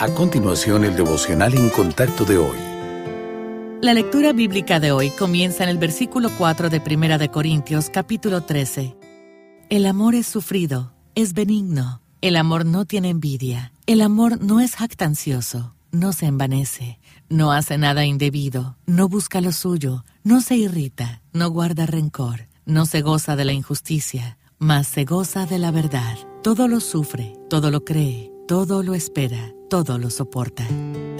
A continuación, el devocional en contacto de hoy. La lectura bíblica de hoy comienza en el versículo 4 de Primera de Corintios, capítulo 13. El amor es sufrido, es benigno. El amor no tiene envidia. El amor no es jactancioso, no se envanece, no hace nada indebido, no busca lo suyo, no se irrita, no guarda rencor, no se goza de la injusticia, mas se goza de la verdad. Todo lo sufre, todo lo cree, todo lo espera, todo lo soporta.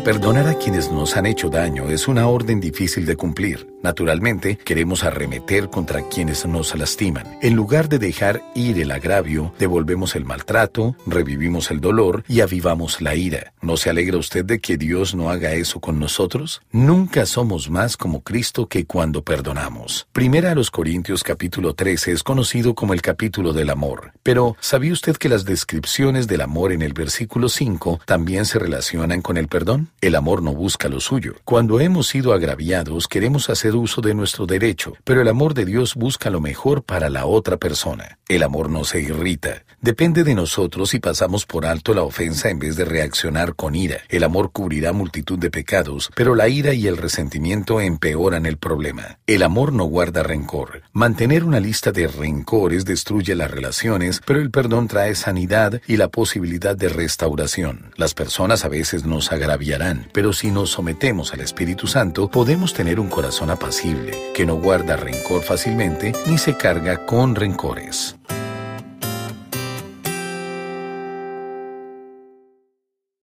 Perdonar a quienes nos han hecho daño es una orden difícil de cumplir. Naturalmente, queremos arremeter contra quienes nos lastiman. En lugar de dejar ir el agravio, devolvemos el maltrato, revivimos el dolor y avivamos la ira. ¿No se alegra usted de que Dios no haga eso con nosotros? Nunca somos más como Cristo que cuando perdonamos. Primera a los Corintios capítulo 13 es conocido como el capítulo del amor. Pero, ¿sabía usted que las descripciones del amor en el versículo 5 también se relacionan con el perdón? El amor no busca lo suyo. Cuando hemos sido agraviados, queremos hacer uso de nuestro derecho, pero el amor de Dios busca lo mejor para la otra persona. El amor no se irrita. Depende de nosotros si pasamos por alto la ofensa en vez de reaccionar con ira. El amor cubrirá multitud de pecados, pero la ira y el resentimiento empeoran el problema. El amor no guarda rencor. Mantener una lista de rencores destruye las relaciones, pero el perdón trae sanidad y la posibilidad de restauración. Las personas a veces nos agraviarán, pero si nos sometemos al Espíritu Santo, podemos tener un corazón apacible, que no guarda rencor fácilmente ni se carga con rencores.